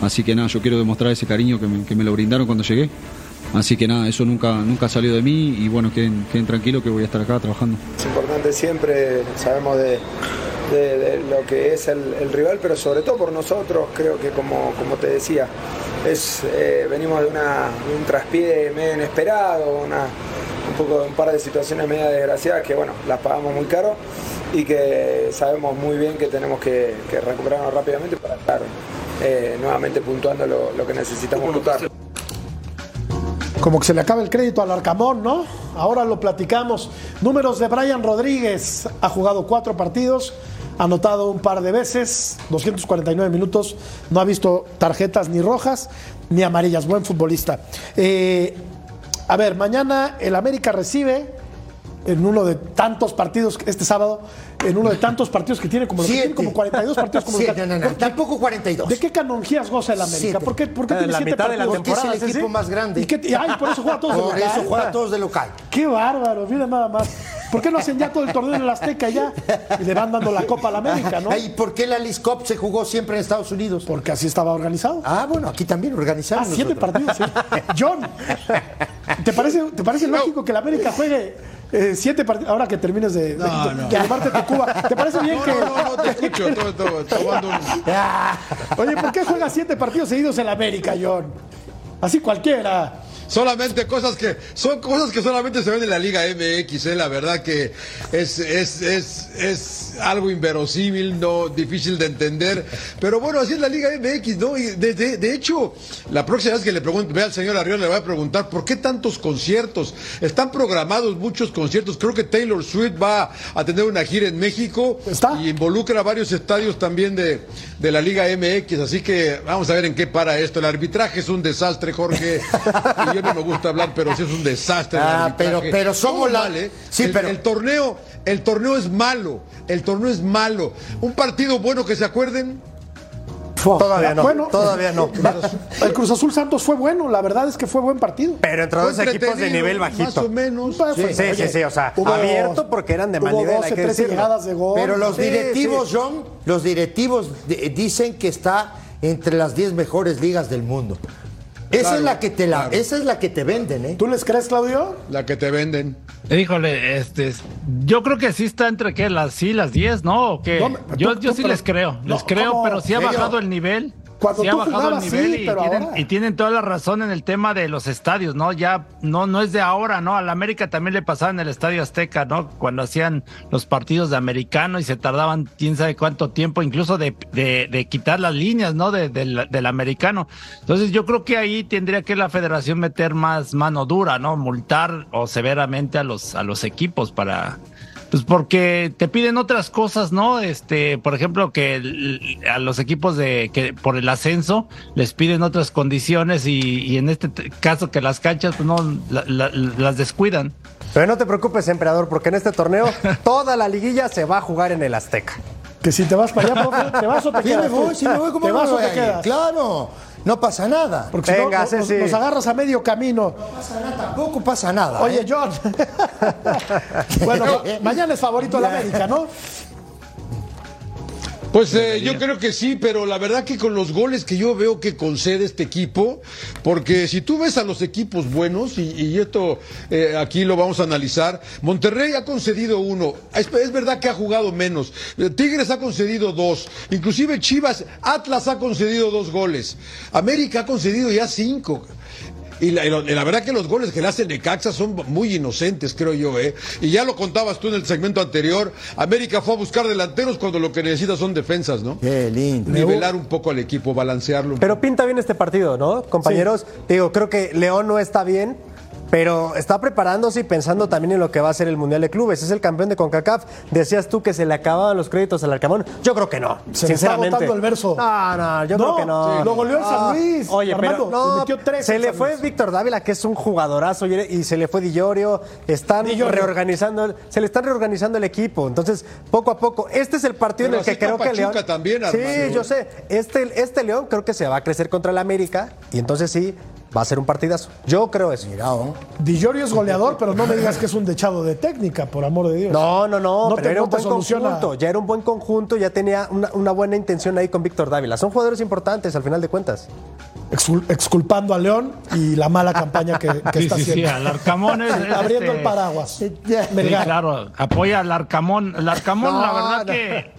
así que nada, yo quiero demostrar ese cariño que me, que me lo brindaron cuando llegué. Así que nada, eso nunca, nunca salió de mí. Y bueno, queden, queden tranquilos que voy a estar acá trabajando. Es importante siempre, sabemos de, de- de lo que es el, el rival, pero sobre todo por nosotros, creo que como, como te decía, es, eh, venimos de, una, de un traspié medio inesperado, una, un, poco, un par de situaciones medio desgraciadas que bueno, las pagamos muy caro y que sabemos muy bien que tenemos que, que recuperarnos rápidamente para estar eh, nuevamente puntuando lo, lo que necesitamos puntuar. Como que se le acaba el crédito al Arcamón, ¿no? Ahora lo platicamos. Números de Brian Rodríguez. Ha jugado cuatro partidos, anotado un par de veces, 249 minutos. No ha visto tarjetas ni rojas ni amarillas. Buen futbolista. Eh, a ver, mañana el América recibe en uno de tantos partidos este sábado, en uno de tantos partidos que tiene como, tiene como 42 partidos como Siete, no, no, no, tampoco 42. ¿De qué canonjías goza el América? Siete. ¿Por qué, por qué tiene la siete mitad de la partidos? Porque es el equipo ¿sí? más grande. ¿Y, qué, y- ay, por eso juega todos de Por local. eso juega todos de local. Qué bárbaro, mira nada más. ¿Por qué no hacen ya todo el torneo en el Azteca ya? Y le van dando la Copa a la América, ¿no? ¿Y por qué la League Cup se jugó siempre en Estados Unidos? Porque así estaba organizado. Ah, bueno, aquí también Ah, organizamos. siete partidos, sí. John, ¿te parece, ¿te parece lógico que la América juegue eh, siete partidos? Ahora que termines de, de, No, no. de armarte tu Cuba, ¿te parece bien No, que.? no, no, no, te escucho. Oye, ¿por qué juega siete partidos seguidos en la América, John? Así cualquiera. Solamente cosas que son cosas que solamente se ven en la Liga MX, eh, la verdad que es, es, es, es algo inverosímil, no difícil de entender, pero bueno, así es la Liga MX, ¿no? Y de, de- de hecho, la próxima vez que le pregunte, vea al señor Arriola, le voy a preguntar por qué tantos conciertos. Están programados muchos conciertos. Creo que Taylor Swift va a tener una gira en México ¿Está? y involucra varios estadios también de, de la Liga MX, así que vamos a ver en qué para esto. El arbitraje es un desastre, Jorge. y yo no me gusta hablar, pero sí es un desastre. Ah, pero- pero somos la- mal, ¿eh? Sí, el, pero- el torneo, el torneo es malo. El torneo es malo. Un partido bueno que se acuerden. Todavía no. Bueno, todavía no. El Cruz Azul Santos fue bueno, la verdad es que fue buen partido. Pero entre dos Fue equipos de nivel Más bajito. o menos. Pues, Sí, sí, sí, sí, o sea, abierto porque eran de mal hubo nivel, 12, hay que 13 decirlo. llegadas de gol. Pero los Sí, directivos, sí. John, los directivos dicen que está entre las 10 mejores ligas del mundo. Esa Claro, es la que te la, claro. esa es la que te venden, ¿eh? ¿Tú les crees, Claudio? La que te venden. Híjole, este, yo creo que sí está entre qué, las sí, las 10, ¿no? ¿O qué? No, yo tú- yo tú, sí pero- les creo, no, les creo, ¿cómo? pero sí ha bajado el nivel. Cuando sí tú jugabas, el nivel sí, y, pero tienen, ahora- y tienen toda la razón en el tema de los estadios, ¿no? Ya no, no es de ahora, ¿no? A la América también le pasaba en el Estadio Azteca, ¿no? Cuando hacían los partidos de americano y se tardaban quién sabe cuánto tiempo, incluso de, de, de quitar las líneas, ¿no? De- del- del americano. Entonces yo creo que ahí tendría que la federación meter más mano dura, ¿no? Multar o severamente a los, a los equipos para, pues porque te piden otras cosas, ¿no? Este, por ejemplo, que a los equipos de que por el ascenso les piden otras condiciones y, y en este caso que las canchas pues no la- la- las descuidan. Pero no te preocupes, emperador, porque en este torneo toda la liguilla se va a jugar en el Azteca. Que si te vas para allá, profe, ¿te vas o te Sí, quedas? me voy, sí me voy, ¿cómo ¿Te vas o te quedas? Claro, no pasa nada. Porque si no, nos, agarras a medio camino. No pasa nada, tampoco pasa nada. Oye, ¿eh? John. bueno, ma- mañana es favorito de la América, ¿no? Pues eh, yo creo que sí, pero la verdad que con los goles que yo veo que concede este equipo, porque si tú ves a los equipos buenos, y, y esto eh, aquí lo vamos a analizar, Monterrey ha concedido uno, es, es verdad que ha jugado menos, Eh, Tigres ha concedido dos, inclusive Chivas, Atlas ha concedido dos goles, América ha concedido ya cinco. Y la, y la verdad que los goles que le hacen Necaxa son muy inocentes, creo yo, ¿eh? Y ya lo contabas tú en el segmento anterior, América fue a buscar delanteros cuando lo que necesita son defensas, ¿no? Qué lindo. Nivelar un poco al equipo, balancearlo. Pero pinta bien este partido, ¿no? Compañeros, digo, creo que León no está bien, pero está preparándose y pensando también en lo que va a ser el Mundial de Clubes. Es el campeón de CONCACAF. Decías tú que se le acababan los créditos al Arcamón. Yo creo que no, Se le está botando el verso. No, no, yo No, creo que no. sí, lo goleó el San Ah, Luis, Oye, Armando, pero no, le metió tres se le fue. Víctor Dávila, que es un jugadorazo, y, se le fue Di Llorio. Están Di Llorio. reorganizando, el- se le están reorganizando el equipo. Entonces, poco a poco, este es el partido Pero en el que creo que León. Pachuca también, sí, yo sé. Este, este León creo que se va a crecer contra el América y entonces sí va a ser un partidazo. Yo creo eso. Mira, oh. Di Llorio es goleador, pero no me digas que es un dechado de técnica, por amor de Dios. No, no, no, No pero te- era un buen soluciona. conjunto, ya era un buen conjunto, ya tenía una, una buena intención ahí con Víctor Dávila. Son jugadores importantes al final de cuentas. Excul- exculpando a León y la mala campaña que, que Sí, está sí, sí, haciendo. al Arcamón es, es, Abriendo este, el paraguas. Sí, claro, apoya al Arcamón. El Arcamón, No, la verdad no. que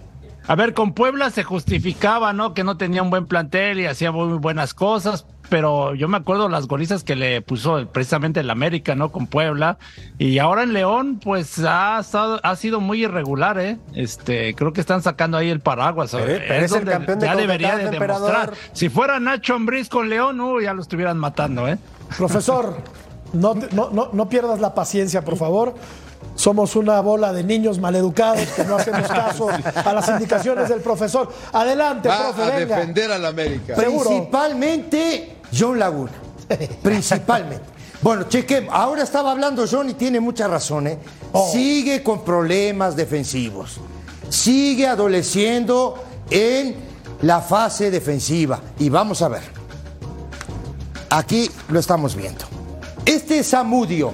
A ver, con Puebla se justificaba, ¿no? Que no tenía un buen plantel y hacía muy buenas cosas, pero yo me acuerdo las golizas que le puso precisamente el América, ¿no? Con Puebla. Y ahora en León, pues ha, ha sido muy irregular, ¿eh? Este, creo que están sacando ahí el paraguas. Pero, es, el campeón de ya debería de demostrar. Si fuera Nacho Ambriz con León, uh, ya lo estuvieran matando, ¿eh? Profesor, no, no, no, no pierdas la paciencia, por favor. Somos una bola de niños maleducados que no hacemos caso a las indicaciones del profesor. Adelante, Va profe, a venga. defender al América. Seguro. Principalmente John Laguna. Principalmente. Bueno, cheque, ahora estaba hablando John y tiene mucha razón. ¿eh? Oh. Sigue con problemas defensivos. Sigue adoleciendo en la fase defensiva. Y vamos a ver. Aquí lo estamos viendo. Este es Samudio.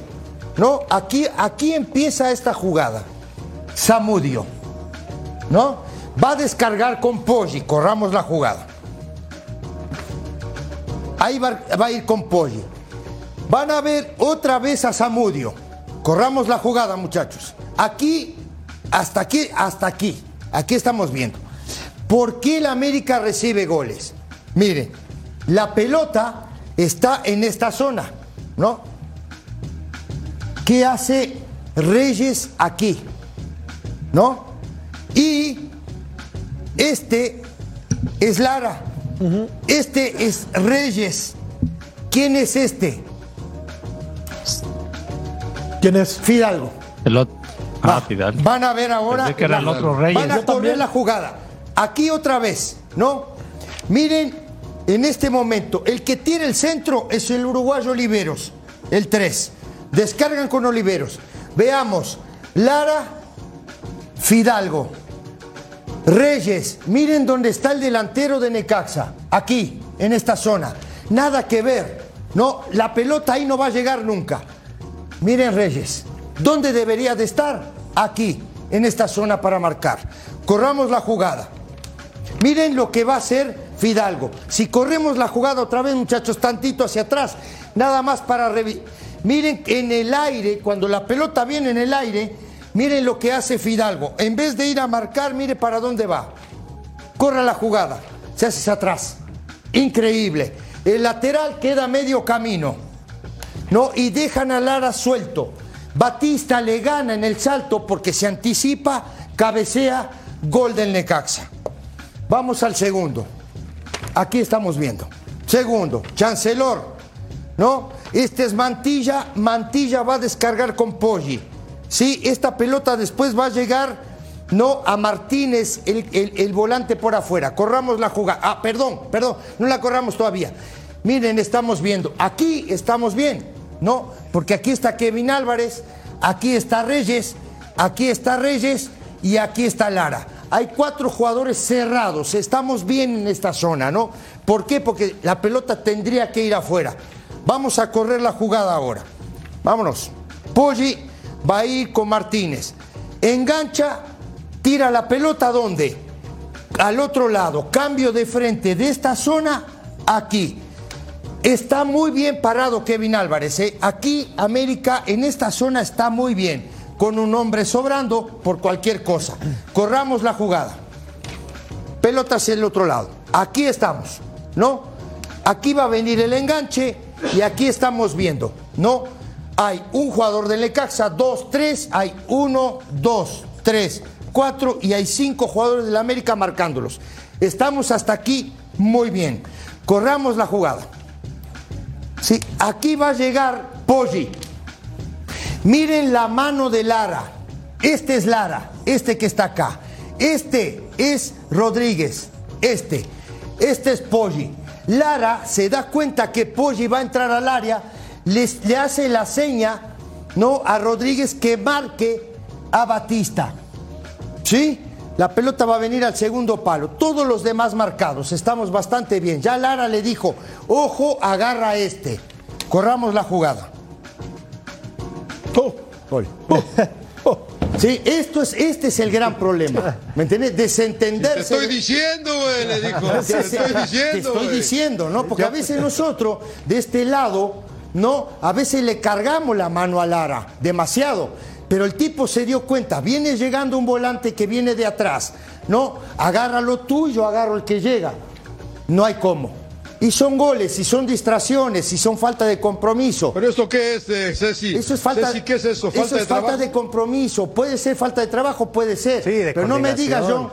¿No? Aquí, aquí empieza esta jugada. Samudio. ¿No? Va a descargar con Poggi. Corramos la jugada. Ahí va, a ir con Poggi. Van a ver otra vez a Samudio. Corramos la jugada, muchachos. Aquí, hasta aquí, hasta aquí. Aquí estamos viendo. ¿Por qué el América recibe goles? Miren, la pelota está en esta zona, ¿no? ¿Qué hace Reyes aquí? ¿No? Y este es Lara. Este es Reyes. ¿Quién es este? ¿Quién es? Fidalgo. El otro. Va- Ah, Fidal. Van a ver ahora. Que era el la- otro Reyes. Van a Yo también. correr la jugada. Aquí otra vez, ¿no? Miren, en este momento, el que tiene el centro es el uruguayo Oliveros, el 3. Descargan con Oliveros. Veamos, Lara, Fidalgo, Reyes. Miren dónde está el delantero de Necaxa. Aquí, en esta zona. Nada que ver. No, la pelota ahí no va a llegar nunca. Miren Reyes, ¿dónde debería de estar? Aquí, en esta zona para marcar. Corramos la jugada. Miren lo que va a hacer Fidalgo. Si corremos la jugada otra vez, muchachos, tantito hacia atrás, nada más para revisar. Miren en el aire, cuando la pelota viene en el aire, miren lo que hace Fidalgo. En vez de ir a marcar, mire para dónde va. Corra la jugada, se hace hacia atrás. Increíble. El lateral queda medio camino. ¿no? Y dejan a Lara suelto. Batista le gana en el salto porque se anticipa, cabecea, gol del Necaxa. Vamos al segundo. Aquí estamos viendo. Segundo, Chancelor, ¿no? Este es Mantilla, Mantilla va a descargar con Poggi. Sí, esta pelota después va a llegar, no, a Martínez, el, el- el volante por afuera. Corramos la jugada. Ah, perdón, perdón, no la corramos todavía. Miren, estamos viendo. Aquí estamos bien, ¿no? Porque aquí está Kevin Álvarez, aquí está Reyes, aquí está Reyes y aquí está Lara. Hay cuatro jugadores cerrados, estamos bien en esta zona, ¿no? ¿Por qué? Porque la pelota tendría que ir afuera. Vamos a correr la jugada ahora. Vámonos. Poggi va a ir con Martínez. Engancha, tira la pelota ¿dónde? Al otro lado. Cambio de frente de esta zona aquí. Está muy bien parado Kevin Álvarez. ¿eh? Aquí América en esta zona está muy bien. Con un hombre sobrando por cualquier cosa. Corramos la jugada. Pelota hacia el otro lado. Aquí estamos, ¿no? Aquí va a venir el enganche y aquí estamos viendo, ¿no? Hay un jugador del Necaxa, dos, tres, hay uno, dos, tres, cuatro y hay cinco jugadores del América marcándolos. Estamos hasta aquí muy bien. Corramos la jugada. Sí, aquí va a llegar Poggi. Miren la mano de Lara. Este es Lara, este que está acá. Este es Rodríguez, este. Este es Poggi. Lara se da cuenta que Poggi va a entrar al área, les- le hace la seña ¿no? a Rodríguez que marque a Batista. ¿Sí? La pelota va a venir al segundo palo. Todos los demás marcados. Estamos bastante bien. Ya Lara le dijo, ojo, agarra a este. Corramos la jugada. Oh, Gol. Sí, esto es, este es el gran problema. ¿Me entiendes? Te Desentenderse. estoy diciendo, güey, le dijo. Te Sí, sí, estoy Te diciendo. estoy güey. diciendo, ¿no? Porque a veces nosotros, de este lado, ¿no? A veces le cargamos la mano a Lara, demasiado. Pero el tipo se dio cuenta, viene llegando un volante que viene de atrás, ¿no? Agárralo tú y yo agarro el que llega. No hay cómo. Y son goles, y son distracciones, y son falta de compromiso. ¿Pero esto qué es, eh, Ceci? Eso es falta, Ceci, ¿qué es eso? ¿Falta eso de es falta trabajo? de compromiso. Puede ser falta de trabajo, puede ser. Sí, de Pero no me digas. John,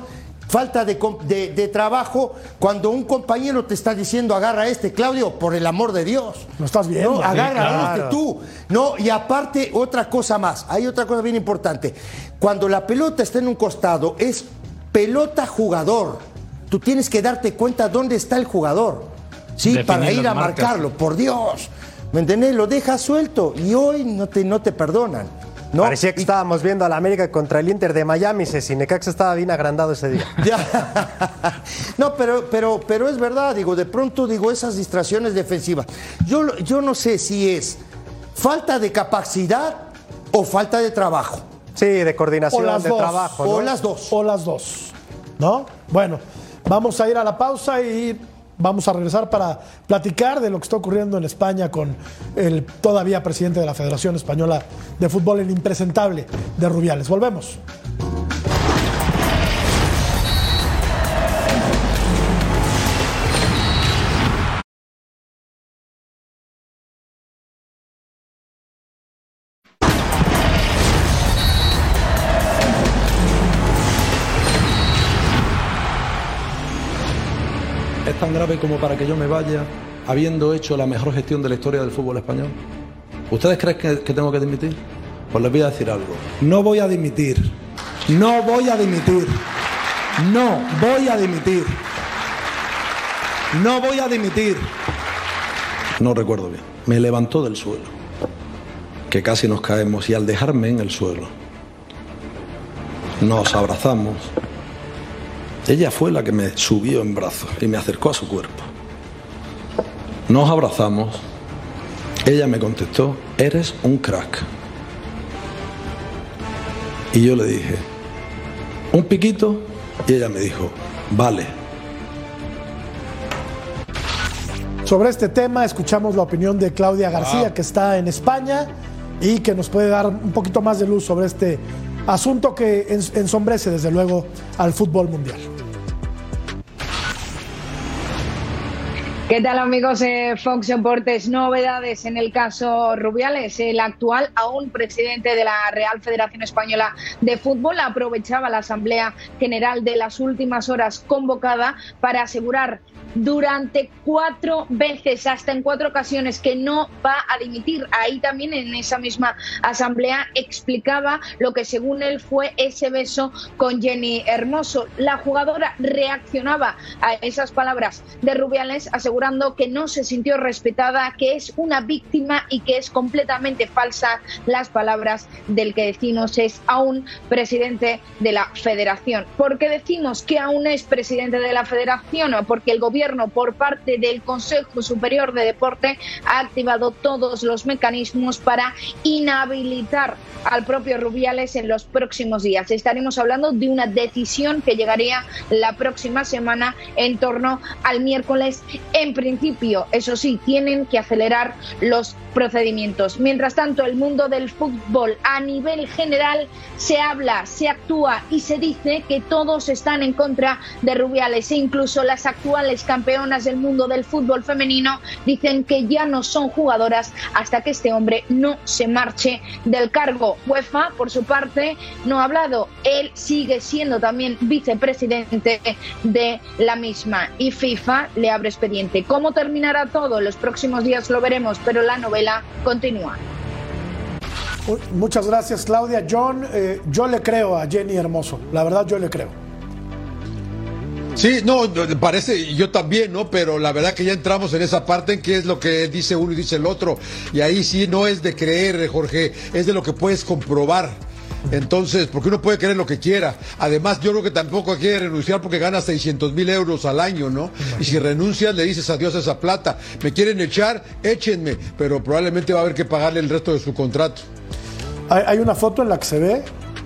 falta de, com- de- de trabajo cuando un compañero te está diciendo agarra a este, Claudio, por el amor de Dios. Lo estás viendo. No, Sí, agarra a este tú. No, y aparte, otra cosa más. Hay otra cosa bien importante. Cuando la pelota está en un costado, es pelota jugador. Tú tienes que darte cuenta dónde está el jugador. Sí, para ir a marcas. marcarlo, por Dios. ¿Me entendés? Lo dejas suelto y hoy no te, no te perdonan. ¿no? Parecía que Y- estábamos viendo a la América contra el Inter de Miami. Si Necaxa estaba bien agrandado ese día. Ya. No, pero, pero, pero es verdad, digo, de pronto digo esas distracciones defensivas. Yo, yo no sé si es falta de capacidad o falta de trabajo. Sí, de coordinación, O las de dos. trabajo. O las dos. O las dos. ¿No? Bueno, vamos a ir a la pausa y vamos a regresar para platicar de lo que está ocurriendo en España con el todavía presidente de la Federación Española de Fútbol, el impresentable de Rubiales. Volvemos. ¿Es tan grave como para que yo me vaya habiendo hecho la mejor gestión de la historia del fútbol español? ¿Ustedes creen que, que tengo que dimitir? Pues les voy a decir algo. No voy a dimitir. No voy a dimitir. No voy a dimitir. No voy a dimitir. No recuerdo bien. Me levantó del suelo. Que casi nos caemos y al dejarme en el suelo nos abrazamos. Ella fue la que me subió en brazos y me acercó a su cuerpo. Nos abrazamos. Ella me contestó, eres un crack. Y yo le dije, un piquito. Y ella me dijo, vale. Sobre este tema escuchamos la opinión de Claudia García, que está en España y que nos puede dar un poquito más de luz sobre este asunto que ens- ensombrece desde luego al fútbol mundial. ¿Qué tal amigos de Fox Deportes? Novedades en el caso Rubiales. El actual, aún presidente de la Real Federación Española de Fútbol, aprovechaba la Asamblea General de las últimas horas convocada para asegurar durante cuatro veces, hasta en cuatro ocasiones, que no va a dimitir. Ahí también en esa misma asamblea explicaba lo que según él fue ese beso con Jenny Hermoso. La jugadora reaccionaba a esas palabras de Rubiales asegurando que no se sintió respetada, que es una víctima y que es completamente falsa las palabras del que decimos es aún presidente de la federación. ¿Por qué decimos que aún es presidente de la federación? Porque el gobierno por parte del Consejo Superior de Deporte ha activado todos los mecanismos para inhabilitar al propio Rubiales en los próximos días. Estaremos hablando de una decisión que llegaría la próxima semana en torno al miércoles. En principio, eso sí, tienen que acelerar los procedimientos. Mientras tanto, el mundo del fútbol a nivel general se habla, se actúa y se dice que todos están en contra de Rubiales e incluso las actuales campeonas del mundo del fútbol femenino dicen que ya no son jugadoras hasta que este hombre no se marche del cargo. UEFA, por su parte, no ha hablado. Él sigue siendo también vicepresidente de la misma y FIFA le abre expediente. ¿Cómo terminará todo? Los próximos días lo veremos, pero la novela continúa. Muchas gracias, Claudia. John, eh, yo le creo a Jenny Hermoso. La verdad, yo le creo. Sí, no, parece, yo también, ¿no? Pero la verdad que ya entramos en esa parte en que es lo que dice uno y dice el otro. Y ahí sí no es de creer, Jorge, es de lo que puedes comprobar. Entonces, porque uno puede creer lo que quiera. Además, yo creo que tampoco hay que renunciar porque gana 600 mil euros al año, ¿no? Y si renuncias, le dices adiós a esa plata. Me quieren echar, échenme, pero probablemente va a haber que pagarle el resto de su contrato. Hay una foto en la que se ve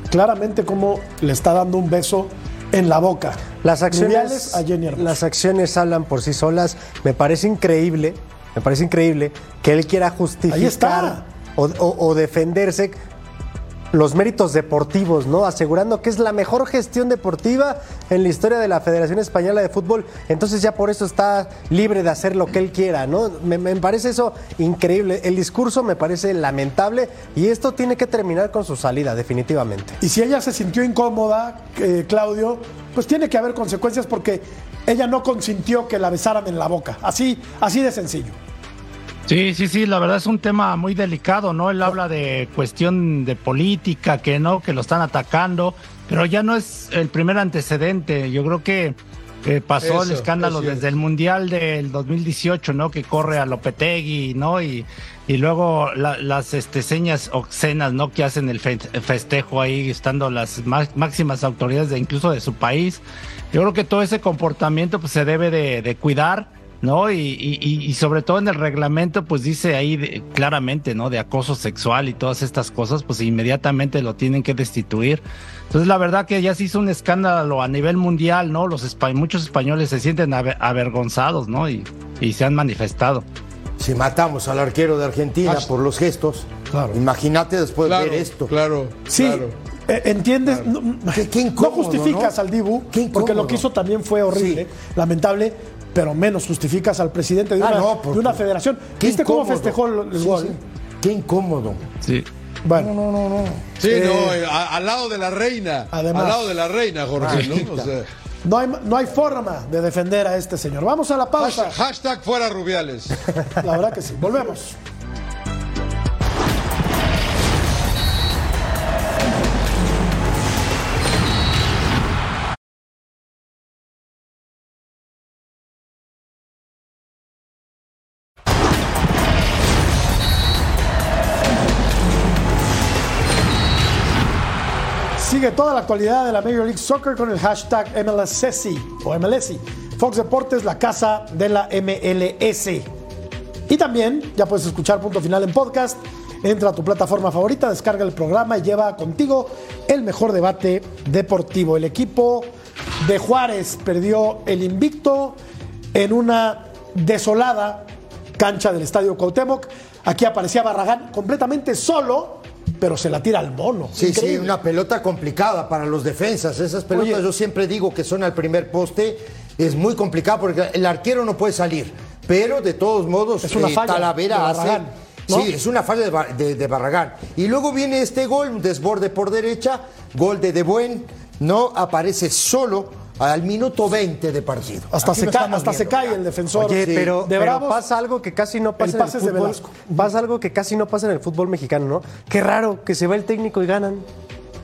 claramente cómo le está dando un beso en la boca. Las acciones, a Jenny Hermoso. las acciones hablan por sí solas. Me parece increíble, me parece increíble que él quiera justificar Ahí está. O, o- o defenderse los méritos deportivos, ¿no? Asegurando que es la mejor gestión deportiva en la historia de la Federación Española de Fútbol. Entonces ya por eso está libre de hacer lo que él quiera, ¿no? Me, me parece eso increíble. El discurso me parece lamentable y esto tiene que terminar con su salida, definitivamente. Y si ella se sintió incómoda, eh, Claudio, pues tiene que haber consecuencias porque ella no consintió que la besaran en la boca. Así, así de sencillo. Sí, sí, sí, la verdad es un tema muy delicado, ¿no? Él habla de cuestión de política, que no, que lo están atacando, pero ya no es el primer antecedente. Yo creo que eh, pasó el escándalo desde el Mundial del 2018, ¿no? Que corre a Lopetegui, ¿no? Y, y luego la- las este, señas obscenas, ¿no? Que hacen el fe- festejo ahí, estando las má- máximas autoridades de incluso de su país. Yo creo que todo ese comportamiento pues, se debe de, de cuidar. ¿No? Y, y- y- sobre todo en el reglamento, pues dice ahí de- claramente, ¿no? De acoso sexual y todas estas cosas, pues inmediatamente lo tienen que destituir. Entonces, la verdad que ya se hizo un escándalo a nivel mundial, ¿no? Los espa- muchos españoles se sienten aver- avergonzados, ¿no? Y, y se han manifestado. Si matamos al arquero de Argentina por los gestos, imagínate después de Claro, ver esto. claro. Sí, claro. eh, entiendes. No, Qué- qué no justificas ¿no? al Dibu, porque lo que hizo también fue horrible, lamentable, pero menos justificas al presidente de Ah, una, no, de una federación. ¿Viste cómo festejó el, el Sí, gol? sí. Qué incómodo. Sí. Bueno, No, no, no. Sí, Eh, no, eh, a- al lado de la reina. Además. al lado de la reina, Jorge, ¿no? O sea, no hay, no hay forma de defender a este señor. Vamos a la pausa. hashtag, hashtag fuera Rubiales. La verdad que sí. Volvemos. Sigue toda la actualidad de la Major League Soccer con el hashtag MLSSI o MLSI. Fox Deportes, la casa de la MLS. Y también ya puedes escuchar punto final en podcast. Entra a tu plataforma favorita, descarga el programa y lleva contigo el mejor debate deportivo. El equipo de Juárez perdió el invicto en una desolada cancha del Estadio Cuauhtémoc. Aquí aparecía Barragán completamente solo, pero se la tira al mono. Sí, sí, una pelota complicada para los defensas. Esas pelotas Oye. yo siempre digo que son al primer poste. Es muy complicado porque el arquero no puede salir. Pero de todos modos, Es una eh, falla Talavera hace. Sí, es una falla de- de Barragán. Y luego viene este gol, un desborde por derecha, gol de De Buen. No aparece solo al minuto 20 de partido. Hasta, Aquí se, ca- hasta se cae el defensor Oye, sí, pero, de pero Bravos. pasa algo que casi no pasa El en el pase es de fútbol. Velasco. Pasa algo que casi no pasa en el fútbol mexicano, ¿no? Qué raro que se va el técnico y ganan.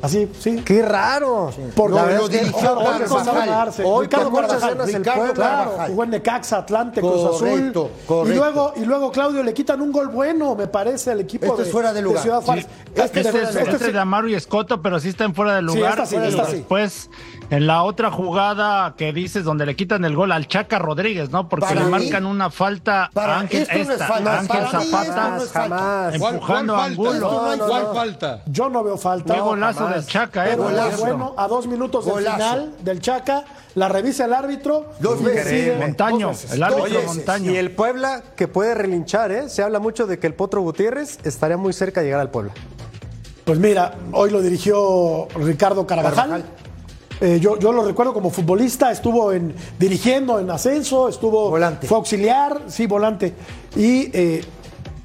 Así, sí. Qué raro. Por No, la lo es que dirigió hoy Ricardo Carvajal. Ricardo. Claro, jugó en Necaxa, Atlante, Cruz Azul. Correcto, Y correcto. luego, y luego, Claudio, le quitan un gol bueno, me parece, al equipo Esto de, es fuera de lugar. Ciudad Juárez. Este, Este- es, este- este este- de Amaru y Escoto, pero sí está en fuera de Sí, lugar. esta sí, y esta sí. después, en la otra jugada que dices, donde le quitan el gol al Chaca Rodríguez, ¿no? Porque Para le mí- marcan una falta para- a Ángel, esto no es esta, falta. a Ángel Para mí esto Zapata, no es falta. Jamás. ¿Cuál, empujando cuál a falta? Angulo. No, no, ¿Cuál no. falta? Yo no veo falta. Qué golazo jamás. del Chaca, eh, Pero Golazo. bueno, a dos minutos del Golazo. final del Chaca, la revisa el árbitro. Dos veces. Montaño, dos veces. el árbitro veces. Montaño. Y el Puebla que puede relinchar, ¿eh? Se habla mucho de que el Potro Gutiérrez estaría muy cerca de llegar al Puebla. Pues mira, hoy lo dirigió Ricardo Carvajal. Carvajal. Eh, yo, yo lo recuerdo como futbolista, estuvo en, dirigiendo en ascenso, estuvo Volante. fue auxiliar, sí, volante. Y eh,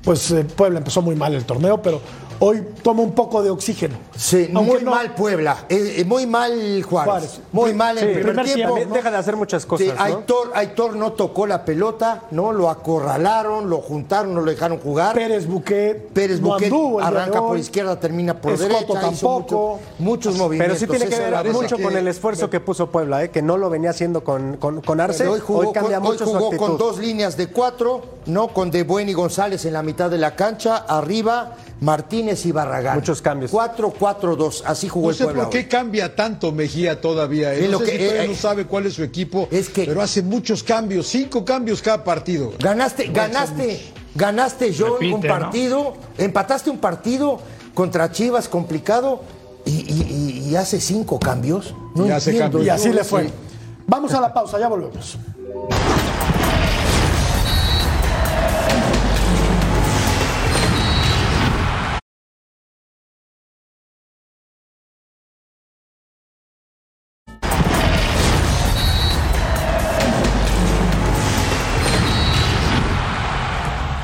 pues eh, Puebla empezó muy mal el torneo, pero hoy toma un poco de oxígeno. Sí, Aunque muy no- mal Puebla, eh, eh, muy mal Juárez, Juárez. muy mal en Sí, primer, primer tiempo. tiempo, Deja de hacer muchas cosas, Sí, ¿no? Aitor, Aitor no tocó la pelota, no lo acorralaron, lo juntaron, no lo dejaron jugar. Pérez Buquet, Pérez Buquet arranca por hoy. izquierda, termina por Escoto derecha, hizo tampoco. mucho- muchos Pero movimientos. sí tiene que ver mucho que- con el esfuerzo que puso Puebla, ¿eh? que no lo venía haciendo con, con, con Arce. Hoy jugó, cambia con, hoy mucho su jugó con dos líneas de cuatro, no con De Buen y González en la mitad de la cancha, arriba Martínez y Barragán. Muchos cambios. 4-4-2, así jugó No el sé Puebla. por qué hoy. cambia tanto Mejía todavía. Es No lo sé que- si todavía eh, no eh, sabe cuál es su equipo, es que- pero hace muchos cambios, cinco cambios cada partido. Ganaste, ganaste, ganaste yo Repite, un ¿no? partido, empataste un partido contra Chivas complicado y, y- y- y hace cinco cambios. No Y hace entiendo cambios. Y así le fue. Vamos a la pausa, ya volvemos.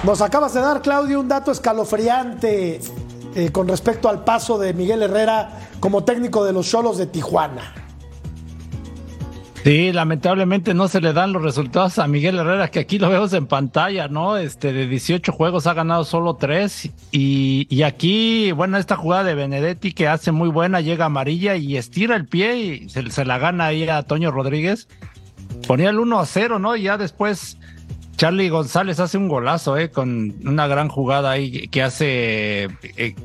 Nos acabas de dar, Claudio, un dato escalofriante eh, con respecto al paso de Miguel Herrera como técnico de los Cholos de Tijuana. Sí, lamentablemente no se le dan los resultados a Miguel Herrera, que aquí lo vemos en pantalla, ¿no? Este, de 18 juegos ha ganado solo 3. Y, y aquí, bueno, esta jugada de Benedetti que hace muy buena, llega amarilla y estira el pie y se, se la gana ahí a Toño Rodríguez. Ponía el 1 a 0, ¿no? Y ya después Charlie González hace un golazo, ¿eh? Con una gran jugada ahí que hace eh,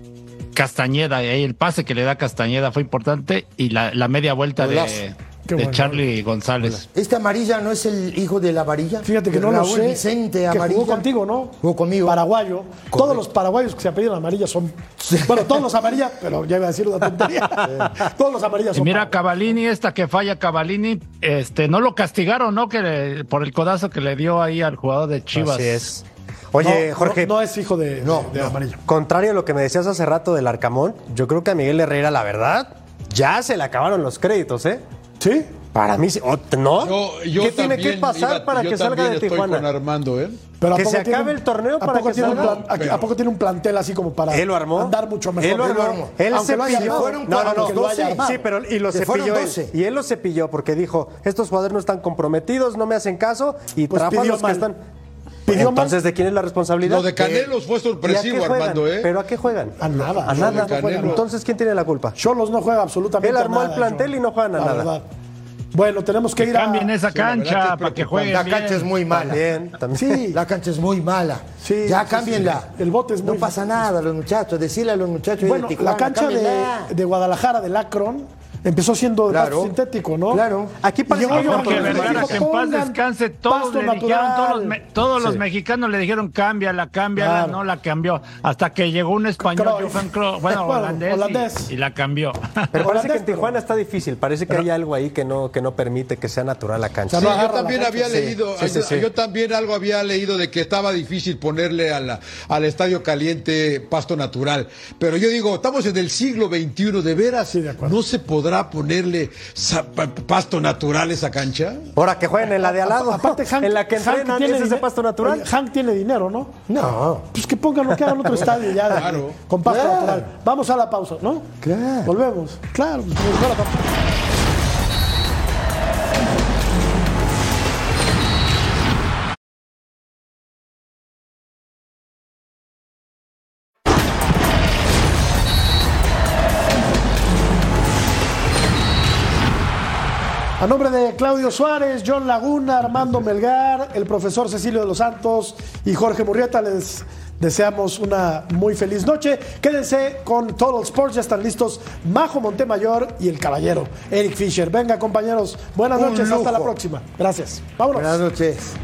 Castañeda. Ahí el pase que le da Castañeda fue importante. Y la, media vuelta de, Qué de bueno. Charlie González. ¿Este amarilla no es el hijo de la amarilla? Fíjate que De no lo Raúl sé. Vicente que Amarilla. jugó contigo, ¿no? Jugó conmigo. Paraguayo. Todos los paraguayos que se apellidan amarilla son. Bueno, todos los amarillas, pero ya iba a decir una tontería. todos los amarillas Y son. mira, Cavalini, esta que falla Cavalini, este, no lo castigaron, ¿no? Que le- por el codazo que le dio ahí al jugador de Chivas. Así es. Oye, No, Jorge, No, no es hijo de, No, de no. amarillo. contrario a lo que me decías hace rato del Arcamón, yo creo que a Miguel Herrera, la verdad, ya se le acabaron los créditos, ¿eh? ¿Sí? Para mí, ¿no? Yo, yo ¿Qué tiene que pasar iba- para que salga de estoy Tijuana? con Armando, ¿eh? Pero ¿a Que poco se acabe un- el torneo ¿a para poco que salga? plan- ¿a- Pero- ¿A poco tiene un plantel así como para Él lo armó. andar mucho mejor? Él lo armó. Él armado. fueron No, no, no. lo haya 12. armado. Sí, pero y lo Se cepilló él. 12. Y él lo cepilló porque dijo, estos jugadores no están comprometidos, no me hacen caso y Pues trajo a los mal. que están. Pidió Entonces. ¿de quién es la responsabilidad? Lo de Canelos fue ¿Y a qué sorpresivo? Armando, ¿eh? ¿Pero a qué juegan? A nada. A nada. De Canelo. Entonces, ¿quién tiene la culpa? Cholos no juega absolutamente Él armó nada, el plantel y no juegan a La nada. verdad. Bueno, tenemos que Que ir a. cambien esa Sí, cancha para que jueguen La bien. cancha es muy mala. También, también. Sí. La cancha es muy mala. Sí, ya cámbienla. sí. El bote es muy No pasa nada, los muchachos. Decirle a los muchachos Bueno, de Tijuana, la cancha de, de Guadalajara, del Akron, empezó siendo de Claro. pasto sintético, ¿no? Claro. Aquí parece que Porque Vergara, en paz "Pongan descanse, todos le dijeron, todos, los, me- natural". todos los Sí. mexicanos le dijeron, cámbiala, cámbiala, Claro. no la cambió. Hasta que llegó un español. Johan Cruyff, bueno, Bueno, holandés, y- holandés. Y, la cambió. Pero parece que en Tijuana está difícil. Parece que hay algo ahí que no, que no permite que sea natural la cancha. Sí, yo también había Sí, leído, sí, sí, yo, sí. yo también algo había leído de que estaba difícil ponerle a la- al estadio caliente pasto natural. Pero yo digo, estamos en el siglo XXI, ¿de veras Sí, de acuerdo. no se podrá ponerle sa- pa- pasto natural a esa cancha? Ahora que jueguen en la de al lado. Aparte, Hank, en la que Hank entrenan, tiene ¿es ese pasto natural? Oye, Hank tiene dinero, ¿no? No. Pues que pongan lo que hagan en otro estadio ya. Claro. Con pasto Claro. natural. Vamos a la pausa, ¿no? Claro. Volvemos. Claro. pues, vamos a la pausa. A nombre de Claudio Suárez, John Laguna, Armando Melgar, el profesor Cecilio de los Santos y Jorge Murrieta, les deseamos una muy feliz noche. Quédense con Total Sports, ya están listos Majo Montemayor y el caballero Eric Fisher. Venga, compañeros, buenas noches, hasta la próxima. Gracias. Vámonos. Buenas noches.